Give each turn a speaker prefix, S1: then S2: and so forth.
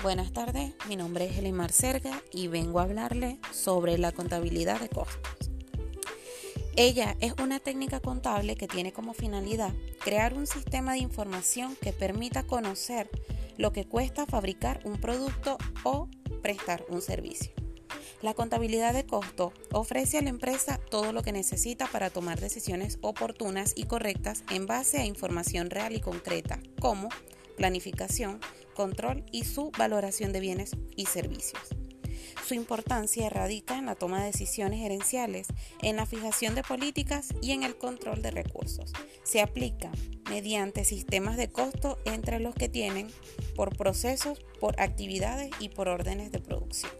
S1: Buenas tardes, mi nombre es Elimar Serga y vengo a hablarle sobre la contabilidad de costos. Ella es una técnica contable que tiene como finalidad crear un sistema de información que permita conocer lo que cuesta fabricar un producto o prestar un servicio. La contabilidad de costo ofrece a la empresa todo lo que necesita para tomar decisiones oportunas y correctas en base a información real y concreta, como planificación, control y su valoración de bienes y servicios. Su importancia radica en la toma de decisiones gerenciales, en la fijación de políticas y en el control de recursos. Se aplica mediante sistemas de costo entre los que tienen por procesos, por actividades y por órdenes de producción.